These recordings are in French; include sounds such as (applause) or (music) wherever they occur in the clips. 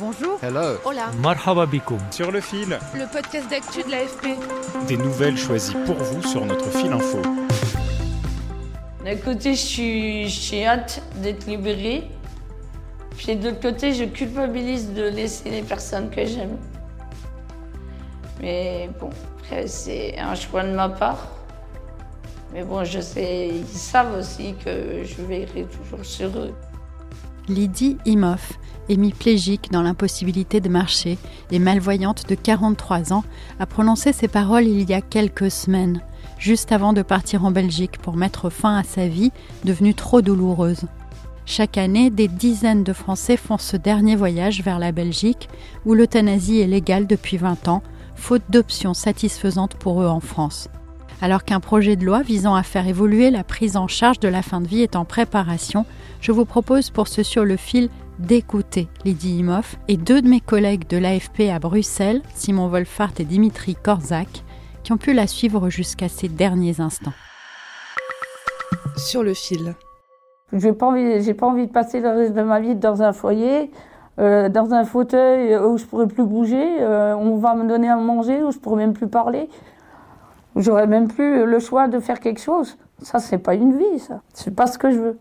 Bonjour. Hello. Hola. Marhaba bikoum. Sur le fil. Le podcast d'actu de l'AFP. Des nouvelles choisies pour vous sur notre fil info. D'un côté, je suis, j'ai hâte d'être libérée. Puis de l'autre côté, je culpabilise de laisser les personnes que j'aime. Mais bon, après, c'est un choix de ma part. Mais bon, je sais, ils savent aussi que je veillerai toujours sur eux. Lydie Imoff, hémiplégique dans l'impossibilité de marcher et malvoyante de 43 ans, a prononcé ces paroles il y a quelques semaines, juste avant de partir en Belgique pour mettre fin à sa vie devenue trop douloureuse. Chaque année, des dizaines de Français font ce dernier voyage vers la Belgique, où l'euthanasie est légale depuis 20 ans, faute d'options satisfaisantes pour eux en France. Alors qu'un projet de loi visant à faire évoluer la prise en charge de la fin de vie est en préparation, je vous propose pour ce sur le fil d'écouter Lydie Imoff et deux de mes collègues de l'AFP à Bruxelles, Simon Wolfart et Dimitri Korzak, qui ont pu la suivre jusqu'à ces derniers instants. Sur le fil. J'ai pas envie, j'ai pas envie de passer le reste de ma vie dans un foyer, euh, dans un fauteuil où je pourrais plus bouger. euh, on va me donner à manger où je pourrais même plus parler. J'aurais même plus le choix de faire quelque chose. Ça, c'est pas une vie, ça. C'est pas ce que je veux.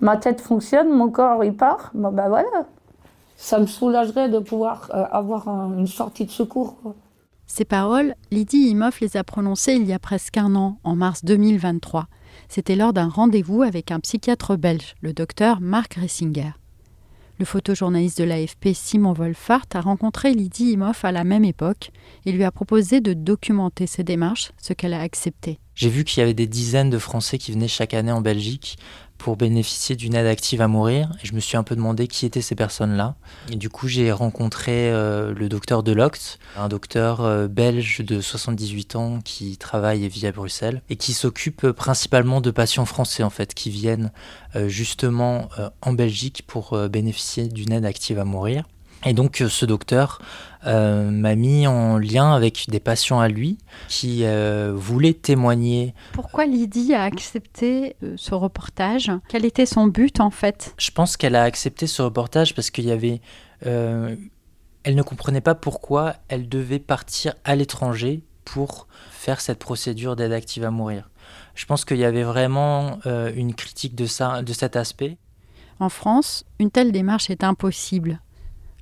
Ma tête fonctionne, mon corps il part. Bon, ben voilà. Ça me soulagerait de pouvoir euh, avoir un- une sortie de secours. Ces paroles, Lydie Imoff les a prononcées il y a presque un an, en mars 2023. C'était lors d'un rendez-vous avec un psychiatre belge, le docteur Marc Ressinger. Le photojournaliste de l'AFP Simon Wolfart a rencontré Lydie Imoff à la même époque et lui a proposé de documenter ses démarches, ce qu'elle a accepté. J'ai vu qu'il y avait des dizaines de Français qui venaient chaque année en Belgique pour bénéficier d'une aide active à mourir. Et je me suis un peu demandé qui étaient ces personnes-là. Et du coup, j'ai rencontré euh, le docteur Deloct, un docteur euh, belge de 78 ans qui travaille et vit à Bruxelles et qui s'occupe principalement de patients français en fait, qui viennent euh, justement en Belgique pour bénéficier d'une aide active à mourir. Et donc, euh, ce docteur euh, m'a mis en lien avec des patients à lui qui euh, voulaient témoigner. Pourquoi Lydie a accepté ce reportage? Quel était son but en fait? Je pense qu'elle a accepté ce reportage parce qu'il y avait. euh, elle ne comprenait pas pourquoi elle devait partir à l'étranger pour faire cette procédure d'aide active à mourir. Je pense qu'il y avait vraiment une critique de ça, de cet aspect. En France, une telle démarche est impossible.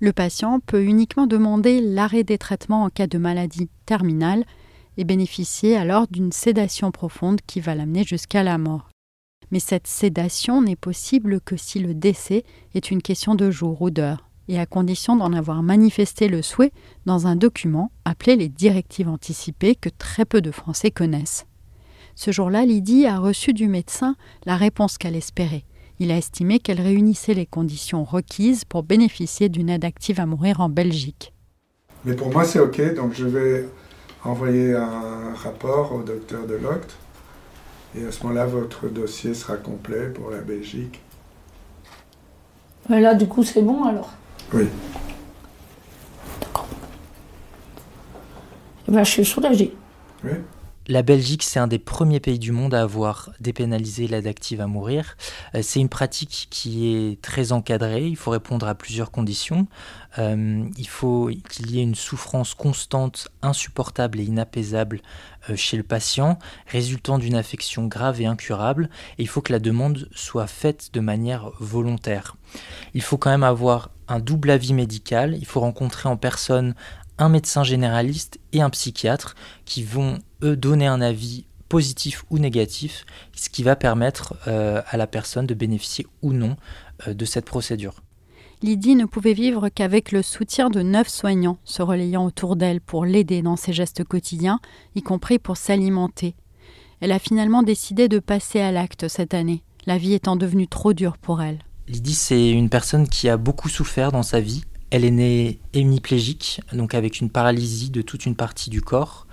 Le patient peut uniquement demander l'arrêt des traitements en cas de maladie terminale et bénéficier alors d'une sédation profonde qui va l'amener jusqu'à la mort. Mais cette sédation n'est possible que si le décès est une question de jours ou d'heures, et à condition d'en avoir manifesté le souhait dans un document appelé les directives anticipées que très peu de Français connaissent. Ce jour-là, Lydie a reçu du médecin la réponse qu'elle espérait. Il a estimé qu'elle réunissait les conditions requises pour bénéficier d'une aide active à mourir en Belgique. Mais pour moi, c'est OK. Donc, je vais envoyer un rapport au docteur Deloct. Et à ce moment-là, votre dossier sera complet pour la Belgique. Mais là, du coup, c'est bon alors. Oui. Eh ben, je suis soulagée. Oui. La Belgique, c'est un des premiers pays du monde à avoir dépénalisé l'aide active à mourir. Euh, C'est une pratique qui est très encadrée. Il faut répondre à plusieurs conditions. Euh, il faut qu'il y ait une souffrance constante, insupportable et inapaisable euh, chez le patient, résultant d'une affection grave et incurable. Et il faut que la demande soit faite de manière volontaire. Il faut quand même avoir un double avis médical. Il faut rencontrer en personne un médecin généraliste et un psychiatre qui vont, eux, donner un avis positif ou négatif, ce qui va permettre euh, à la personne de bénéficier ou non euh, de cette procédure. Lydie ne pouvait vivre qu'avec le soutien de neuf soignants se relayant autour d'elle pour l'aider dans ses gestes quotidiens, y compris pour s'alimenter. Elle a finalement décidé de passer à l'acte cette année, la vie étant devenue trop dure pour elle. Lydie, c'est une personne qui a beaucoup souffert dans sa vie. Elle est née hémiplégique, donc avec une paralysie de toute une partie du corps.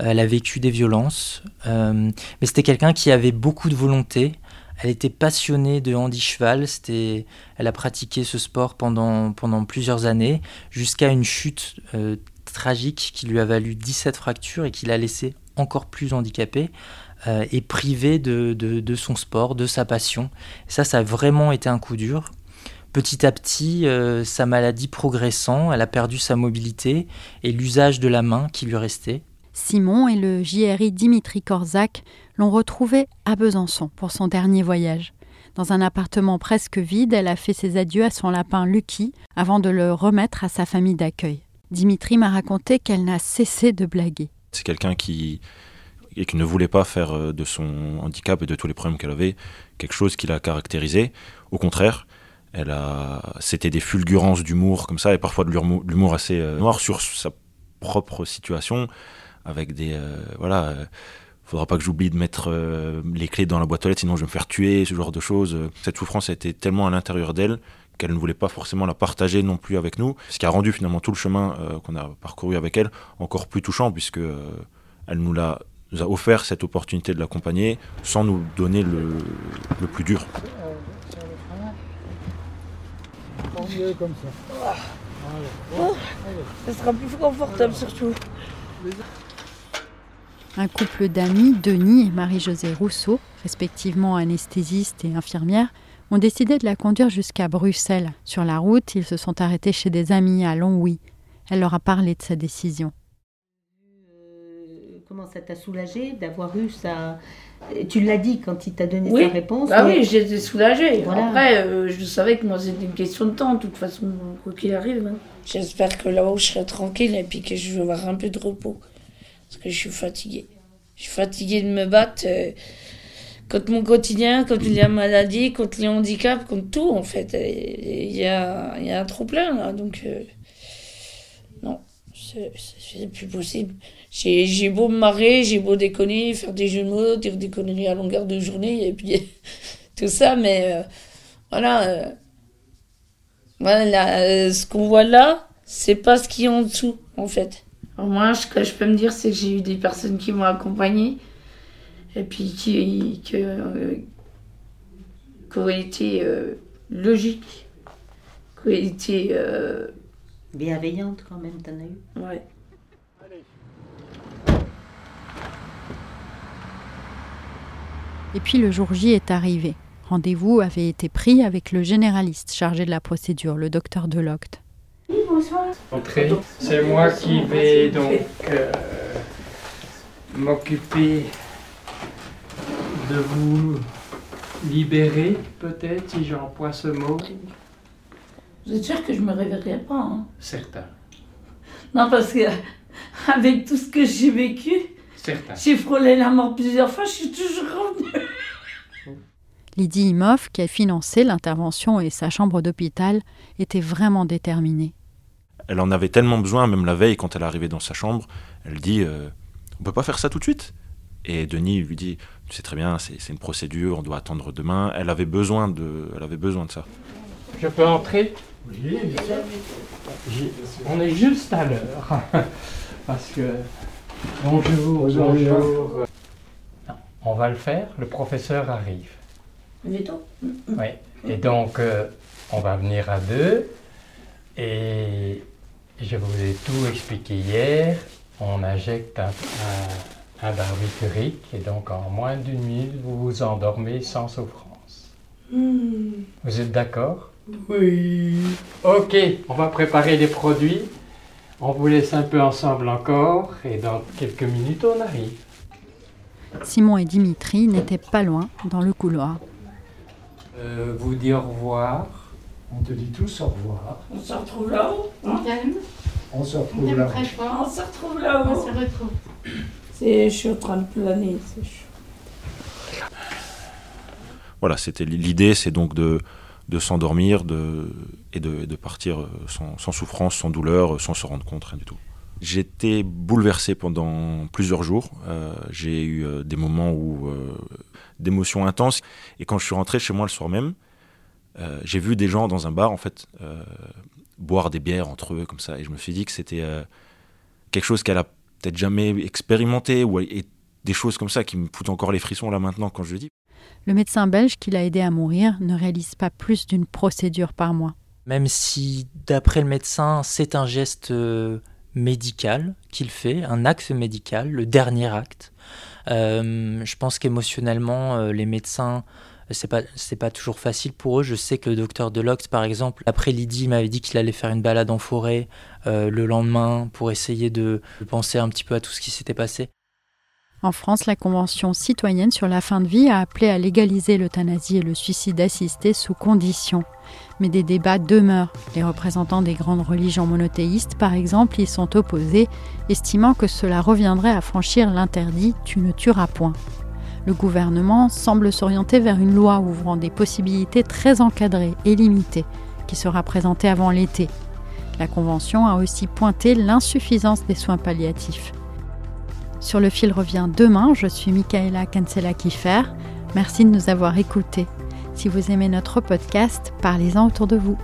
Euh, Elle a vécu des violences, euh, mais c'était quelqu'un qui avait beaucoup de volonté. Elle était passionnée de handi cheval. C'était, elle a pratiqué ce sport pendant pendant plusieurs années, jusqu'à une chute euh, tragique qui lui a valu 17 fractures et qui l'a laissée encore plus handicapée et privée de, de, son sport, de sa passion. Ça, ça a vraiment été un coup dur. Petit à petit, euh, sa maladie progressant, elle a perdu sa mobilité et l'usage de la main qui lui restait. Simon et le JRI Dimitri Korzak l'ont retrouvé à Besançon pour son dernier voyage. Dans un appartement presque vide, elle a fait ses adieux à son lapin Lucky avant de le remettre à sa famille d'accueil. Dimitri m'a raconté qu'elle n'a cessé de blaguer. C'est quelqu'un qui, qui ne voulait pas faire euh, de son handicap et de tous les problèmes qu'elle avait quelque chose qui l'a caractérisé. Au contraire, c'était des fulgurances d'humour comme ça et parfois de l'humour assez euh, noir sur sa propre situation, avec des euh, voilà. faudra pas que j'oublie de mettre les clés dans la boîte aux lettres, sinon je vais me faire tuer, ce genre de choses. Cette souffrance été tellement à l'intérieur d'elle qu'elle ne voulait pas forcément la partager non plus avec nous, ce qui a rendu finalement tout le chemin qu'on a parcouru avec elle encore plus touchant, puisque elle nous a offert cette opportunité de l'accompagner sans nous donner le plus dur. Comme ça. Oh, ça sera plus confortable surtout. Un couple d'amis, Denis et Marie-Josée Rousseau, respectivement anesthésistes et infirmières, ont décidé de la conduire jusqu'à Bruxelles. Sur la route, ils se sont arrêtés chez des amis à Longwy. Elle leur a parlé de sa décision comment ça t'a soulagé d'avoir eu ça Tu l'as dit quand il t'a donné oui. sa réponse. Bah oui, j'étais soulagée. Après, euh, je savais que moi c'était une question de temps, de toute façon, quoi qu'il arrive. Hein. J'espère que là-haut je serai tranquille et puis que je vais avoir un peu de repos. Parce que je suis fatiguée. Je suis fatiguée de me battre euh, contre mon quotidien, contre la maladie, contre les handicaps, contre tout en fait. Il y a, y a un trop plein là, donc. Euh, c'est plus possible. J'ai beau me marrer, j'ai beau déconner, faire des jeux de mots, dire des conneries à longueur de journée, et puis (laughs) tout ça, mais euh, voilà. Euh, voilà euh, ce qu'on voit là, c'est pas ce qui est en dessous, en fait. Moi, ce que je peux me dire, c'est que j'ai eu des personnes qui m'ont accompagné, et puis qui, qui, qui ont été logiques, qui ont été. Bienveillantes quand même, t'en as eu Ouais. Et puis le jour J est arrivé. Rendez-vous avait été pris avec le généraliste chargé de la procédure, le docteur Delocte. Oui, bonsoir. Entrez. C'est moi qui vais donc euh, m'occuper de vous libérer, peut-être, si j'emploie ce mot. Vous êtes sûr que je me réveillerai pas hein? Certain. Non, parce que (laughs) avec tout ce que j'ai vécu, Certain. j'ai frôlé la mort plusieurs fois, je suis toujours revenue. (laughs) Lydie Imhoff, qui a financé l'intervention et sa chambre d'hôpital, était vraiment déterminée. Elle en avait tellement besoin, même la veille, quand elle est arrivée dans sa chambre, elle dit euh, On peut pas faire ça tout de suite? Et Denis lui dit Tu sais très bien, c'est une procédure, on doit attendre demain. Elle avait besoin de, elle avait besoin de ça. Je peux entrer Oui. On est juste à l'heure. (laughs) Parce que. Bonjour, bonjour. bonjour. On va le faire, le professeur arrive. Veto Oui. Et donc, euh, on va venir à deux. Et je vous ai tout expliqué hier. On injecte un, un, un barbiturique et donc en moins d'une minute, vous vous endormez sans souffrance. Hmm. Vous êtes d'accord? Oui. Ok, on va préparer les produits. On vous laisse un peu ensemble encore et dans quelques minutes, on arrive. Simon et Dimitri n'étaient pas loin dans le couloir. Euh, vous dit au revoir. On te dit tous au revoir. On se retrouve là-haut hein On se retrouve là-haut. On se retrouve là-haut. On se retrouve. Je suis en train de planer. Voilà, c'était l'idée, c'est donc de, de s'endormir de, et de, de partir sans, sans, souffrance, sans douleur, sans se rendre compte, rien du tout. J'étais bouleversé pendant plusieurs jours. Euh, j'ai eu euh, des moments où euh, d'émotions intenses. Et quand je suis rentré chez moi le soir même, euh, j'ai vu des gens dans un bar en fait boire des bières entre eux comme ça. Et je me suis dit que c'était quelque chose qu'elle a peut-être jamais expérimenté ou et des choses comme ça qui me foutent encore les frissons là maintenant quand je le dis. Le médecin belge qui l'a aidé à mourir ne réalise pas plus d'une procédure par mois. Même si, d'après le médecin, c'est un geste médical qu'il fait, un acte médical, le dernier acte. Euh, je pense qu'émotionnellement, euh, les médecins c'est pas c'est pas toujours facile pour eux. Je sais que le docteur Delox, par exemple, après Lydie, m'avait dit qu'il allait faire une balade en forêt euh, le lendemain pour essayer de penser un petit peu à tout ce qui s'était passé. En France, la Convention citoyenne sur la fin de vie a appelé à légaliser l'euthanasie et le suicide assisté sous conditions. Mais des débats demeurent. Les représentants des grandes religions monothéistes, par exemple, y sont opposés, estimant que cela reviendrait à franchir l'interdit Tu ne tueras point. Le gouvernement semble s'orienter vers une loi ouvrant des possibilités très encadrées et limitées, qui sera présentée avant l'été. La Convention a aussi pointé l'insuffisance des soins palliatifs. Sur le fil revient demain. Je suis Michaela Cancela-Kiffer. Merci de nous avoir écoutés. Si vous aimez notre podcast, parlez-en autour de vous.